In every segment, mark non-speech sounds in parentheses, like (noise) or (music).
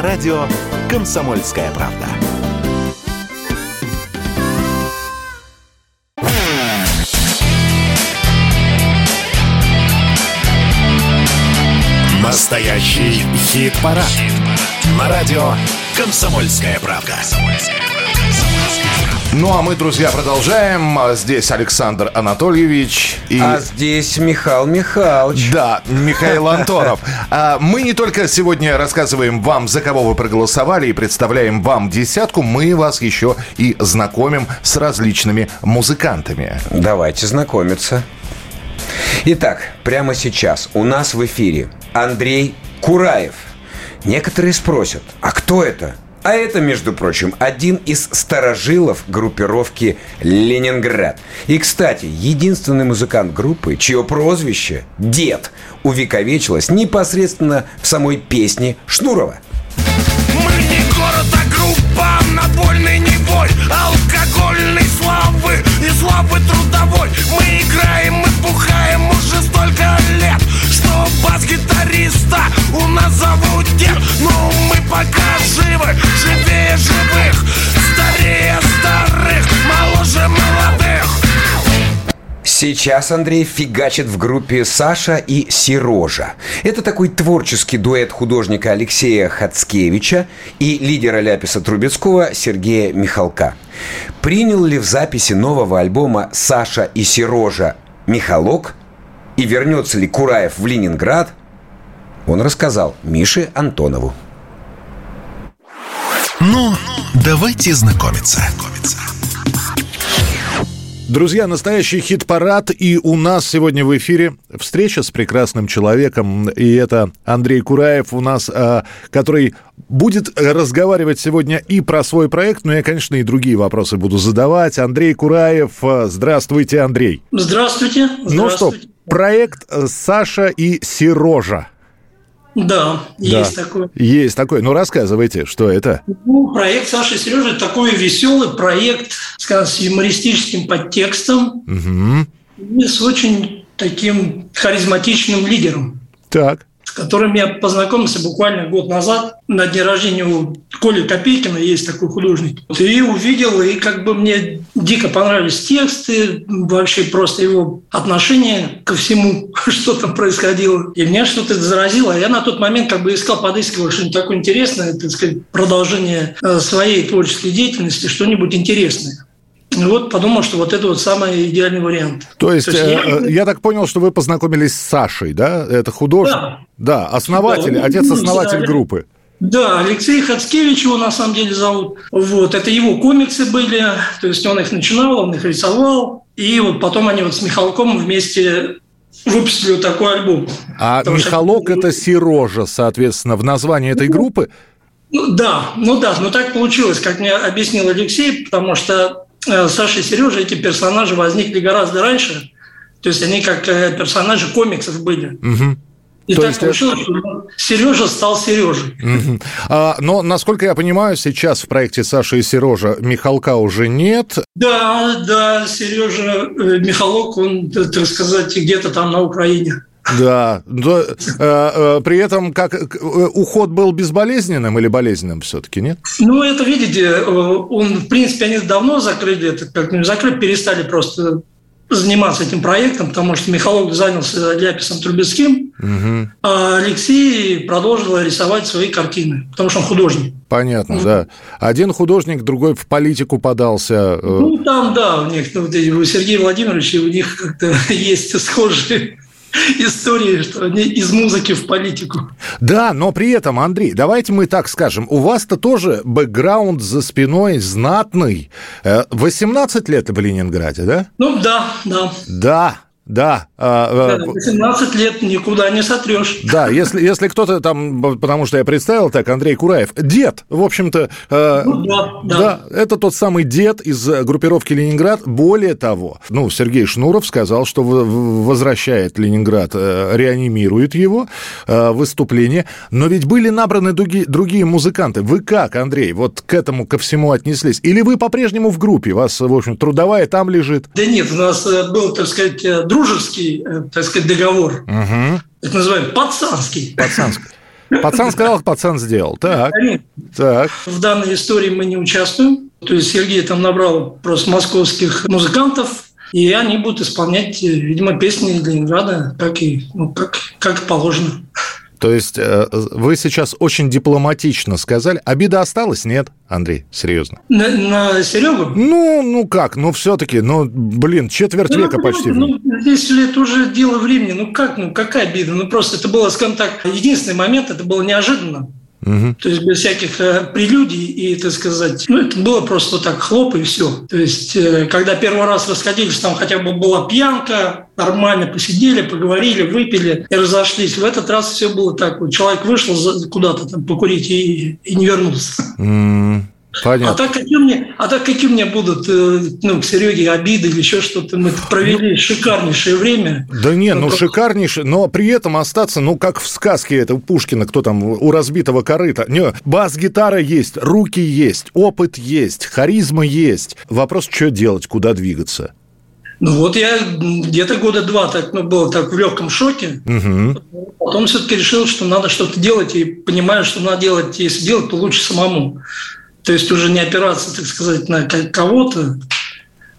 на радио «Комсомольская правда». Настоящий хит-парад. Хит на радио «Комсомольская правда». Ну а мы, друзья, продолжаем. Здесь Александр Анатольевич. И... А здесь Михаил Михайлович. Да, Михаил Антонов. (laughs) А, мы не только сегодня рассказываем вам, за кого вы проголосовали, и представляем вам десятку, мы вас еще и знакомим с различными музыкантами. Давайте знакомиться. Итак, прямо сейчас у нас в эфире Андрей Кураев. Некоторые спросят, а кто это? А это, между прочим, один из старожилов группировки «Ленинград». И, кстати, единственный музыкант группы, чье прозвище «Дед» увековечилось непосредственно в самой песне Шнурова. Мы не город, а группа надвольный не бой Алкогольной славы и славы трудовой Мы играем, мы бухаем уже столько лет Что бас-гитариста у нас зовут дед Сейчас Андрей фигачит в группе Саша и Сирожа. Это такой творческий дуэт художника Алексея Хацкевича и лидера Ляписа Трубецкого Сергея Михалка. Принял ли в записи нового альбома Саша и Сирожа Михалок и вернется ли Кураев в Ленинград, он рассказал Мише Антонову. Ну, давайте знакомиться. Друзья, настоящий хит-парад, и у нас сегодня в эфире встреча с прекрасным человеком, и это Андрей Кураев у нас, а, который будет разговаривать сегодня и про свой проект, но я, конечно, и другие вопросы буду задавать. Андрей Кураев, а, здравствуйте, Андрей. Здравствуйте. здравствуйте. Ну что, проект Саша и Сирожа. Да, есть да. такой. Есть такой. Ну, рассказывайте, что это? Ну, проект Саши Сережи такой веселый проект, скажем, с юмористическим подтекстом угу. и с очень таким харизматичным лидером. Так с которым я познакомился буквально год назад на дне рождения у Коли Копейкина, есть такой художник. И увидел, и как бы мне дико понравились тексты, вообще просто его отношение ко всему, (laughs) что там происходило. И меня что-то заразило. Я на тот момент как бы искал, подыскивал что-нибудь такое интересное, так сказать, продолжение э, своей творческой деятельности, что-нибудь интересное. И вот подумал, что вот это вот самый идеальный вариант. То есть, То есть я... Э, я так понял, что вы познакомились с Сашей, да? Это художник? Да. Да, основатель, да, отец-основатель группы. Да, Алексей Хацкевич его на самом деле зовут. Вот, это его комиксы были, то есть он их начинал, он их рисовал, и вот потом они вот с Михалком вместе выпустили вот такой альбом. А Потому Михалок что... это Сирожа, соответственно, в названии этой группы? Ну, да, ну да, ну так получилось, как мне объяснил Алексей, потому что Саша и Сережа, эти персонажи возникли гораздо раньше. То есть они как э, персонажи комиксов были. Угу. И То так есть получилось, что Сережа стал Сережей. Угу. А, но, насколько я понимаю, сейчас в проекте Саша и Сережа Михалка уже нет. Да, да, Сережа э, Михалок, он, так сказать, где-то там на Украине. Да, но, э, э, при этом как э, уход был безболезненным или болезненным все-таки, нет? Ну, это, видите, э, он, в принципе, они давно закрыли это, как не закрыли, перестали просто заниматься этим проектом, потому что Михалок занялся Ляписом Трубецким, угу. а Алексей продолжил рисовать свои картины, потому что он художник. Понятно, угу. да. Один художник, другой в политику подался. Ну, там, да, у них, ну, у Сергея Владимировича, у них как-то (laughs) есть схожие истории, что они из музыки в политику. Да, но при этом, Андрей, давайте мы так скажем, у вас-то тоже бэкграунд за спиной знатный. 18 э, лет в Ленинграде, да? Ну да, да. Да, да. 18 а, лет никуда не сотрешь. Да, если, если кто-то там, потому что я представил так, Андрей Кураев, дед, в общем-то, э, ну, да, да. да, это тот самый дед из группировки «Ленинград». Более того, ну, Сергей Шнуров сказал, что возвращает Ленинград, э, реанимирует его э, выступление, но ведь были набраны другие, другие музыканты. Вы как, Андрей, вот к этому, ко всему отнеслись? Или вы по-прежнему в группе? Вас, в общем, трудовая там лежит? Да нет, у нас был, так сказать, друг дружеский, э, так сказать, договор. Угу. Это называем пацанский. Пацанский. Пацан сказал, пацан сделал. Так. так. В данной истории мы не участвуем. То есть Сергей там набрал просто московских музыкантов, и они будут исполнять, видимо, песни Ленинграда, как и, ну, как, как положено. То есть э, вы сейчас очень дипломатично сказали. Обида осталась? Нет, Андрей, серьезно. На, на Серегу? Ну, ну как, ну все-таки, ну, блин, четверть ну, века ну, почти. Ну, здесь это уже дело времени. Ну как, ну какая обида? Ну просто это было, скажем так, единственный момент, это было неожиданно. Угу. То есть без всяких э, прелюдий и, так сказать, ну, это было просто так хлоп и все. То есть, э, когда первый раз расходились, там хотя бы была пьянка, нормально посидели, поговорили, выпили и разошлись. В этот раз все было так. Вот человек вышел куда-то там покурить и, и не вернулся. Mm. Понятно. А так какие мне, а так какие меня будут, э, ну, к Сереге обиды или еще что-то? Мы провели ну, шикарнейшее время. Да не, ну, ну шикарнейшее, но при этом остаться, ну, как в сказке это Пушкина, кто там, у разбитого корыта. Не, бас-гитара есть, руки есть, опыт есть, харизма есть. Вопрос, что делать, куда двигаться? Ну вот я где-то года два так, ну, был так в легком шоке. Угу. Потом все-таки решил, что надо что-то делать, и понимаю, что надо делать, если делать, то лучше самому. То есть уже не опираться, так сказать, на кого-то.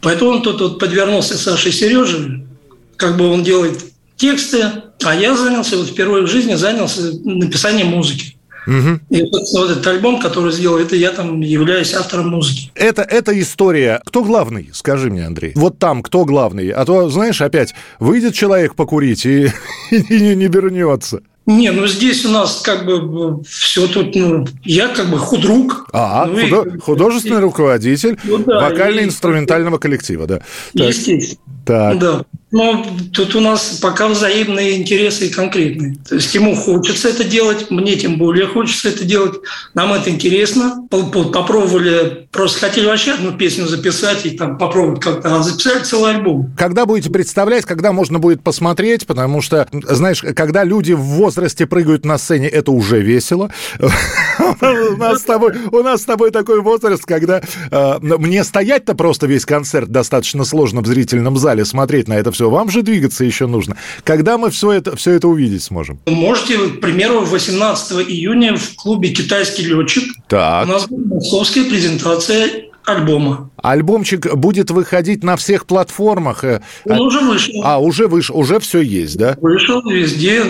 Поэтому он тут вот подвернулся Саше Сереже, как бы он делает тексты, а я занялся, вот впервые в жизни занялся написанием музыки. Угу. И, собственно, вот этот альбом, который сделал, это я там являюсь автором музыки. Это, это история. Кто главный, скажи мне, Андрей? Вот там кто главный? А то, знаешь, опять выйдет человек покурить и, (laughs) и не, не вернется. Не, ну здесь у нас как бы все тут, ну, я как бы худрук. А, ну, худо- и, художественный и, руководитель ну, да, вокально-инструментального коллектива, да. Естественно. Так. Да. Но тут у нас пока взаимные интересы и конкретные. То есть ему хочется это делать, мне тем более хочется это делать. Нам это интересно. Попробовали, просто хотели вообще одну песню записать и там попробовать как-то, а записали целый альбом. Когда будете представлять, когда можно будет посмотреть, потому что, знаешь, когда люди в возрасте прыгают на сцене, это уже весело. У нас с тобой, у нас с тобой такой возраст, когда э, мне стоять-то просто весь концерт достаточно сложно в зрительном зале смотреть на это все. Вам же двигаться еще нужно. Когда мы все это, все это увидеть сможем? Можете, к примеру, 18 июня в клубе «Китайский летчик» так. у нас будет московская презентация альбома. Альбомчик будет выходить на всех платформах. Э, Он уже вышел. А, уже вышел, уже все есть, да? Вышел везде,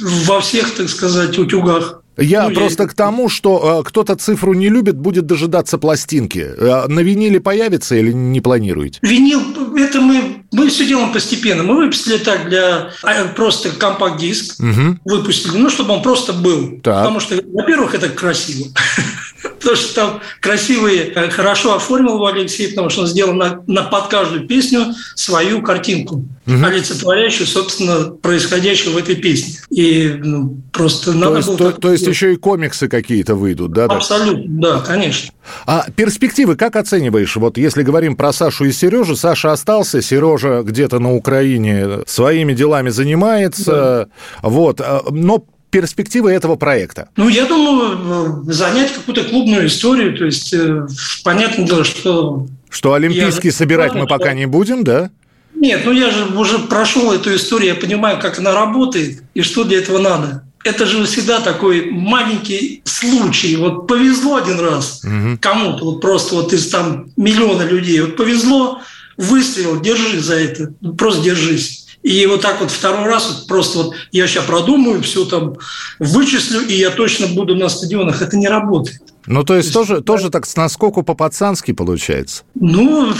во всех, так сказать, утюгах. Я ну, просто я... к тому, что э, кто-то цифру не любит, будет дожидаться пластинки. Э, на виниле появится или не планируете? Винил, это мы, мы все делаем постепенно. Мы выпустили так для а, просто компакт-диск, угу. выпустили, ну, чтобы он просто был. Так. Потому что, во-первых, это красиво. (laughs) Потому что там красивые, э, хорошо оформил Алексей, потому что он сделал на, на под каждую песню свою картинку, угу. олицетворяющую, собственно, происходящее в этой песне. И ну, просто то надо есть, было... То, то есть еще и комиксы какие-то выйдут, да? Абсолютно, да, конечно. А перспективы как оцениваешь? Вот если говорим про Сашу и Сережу, Саша остался, Сережа где-то на Украине своими делами занимается, да. вот, а, но перспективы этого проекта? Ну, я думаю, занять какую-то клубную историю. То есть, э, понятное дело, что... Что Олимпийский собирать мы пока не будем, да? Нет, ну я же уже прошел эту историю, я понимаю, как она работает и что для этого надо. Это же всегда такой маленький случай. Вот повезло один раз угу. кому-то, вот просто вот из там миллиона людей. Вот повезло, выстрелил, держи за это, просто держись. И вот так вот второй раз вот просто вот я сейчас продумаю, все там вычислю, и я точно буду на стадионах. Это не работает. Ну, то есть, то есть тоже, да. тоже так с наскоку по-пацански получается? Ну,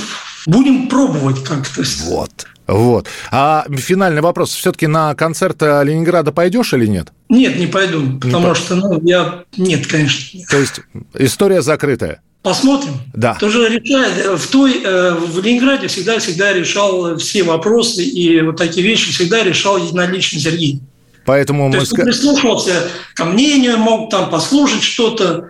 будем пробовать как-то. Вот. Вот. А финальный вопрос. Все-таки на концерт Ленинграда пойдешь или нет? Нет, не пойду. Потому не что, ну, я... Нет, конечно. То есть история закрытая? Посмотрим. Да. Тоже решает. В той, э, в Ленинграде всегда, всегда решал все вопросы и вот такие вещи всегда решал единолично Сергей. Поэтому То мы... Есть он прислушивался ко мнению, мог там послушать что-то,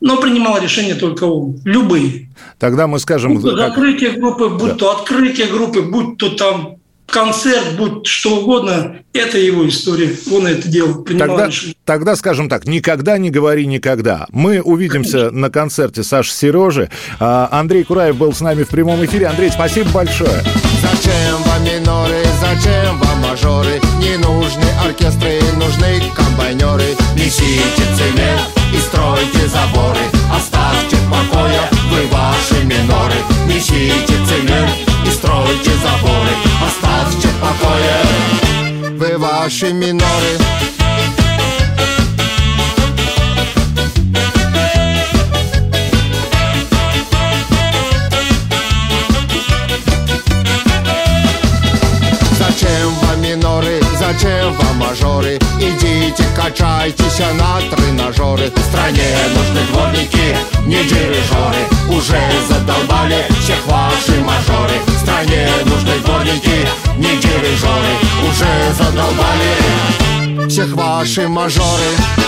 но принимал решения только он, любые. Тогда мы скажем... Будь то как... закрытие группы, будь да. то открытие группы, будь то там концерт, будь что угодно, это его история. Он это делал, принимал тогда. Тогда, скажем так, никогда не говори никогда. Мы увидимся Конечно. на концерте Саши Сережи. А, Андрей Кураев был с нами в прямом эфире. Андрей, спасибо большое. Зачем вам миноры, зачем вам мажоры? Не дирижеры уже задолбали Всех ваши мажоры.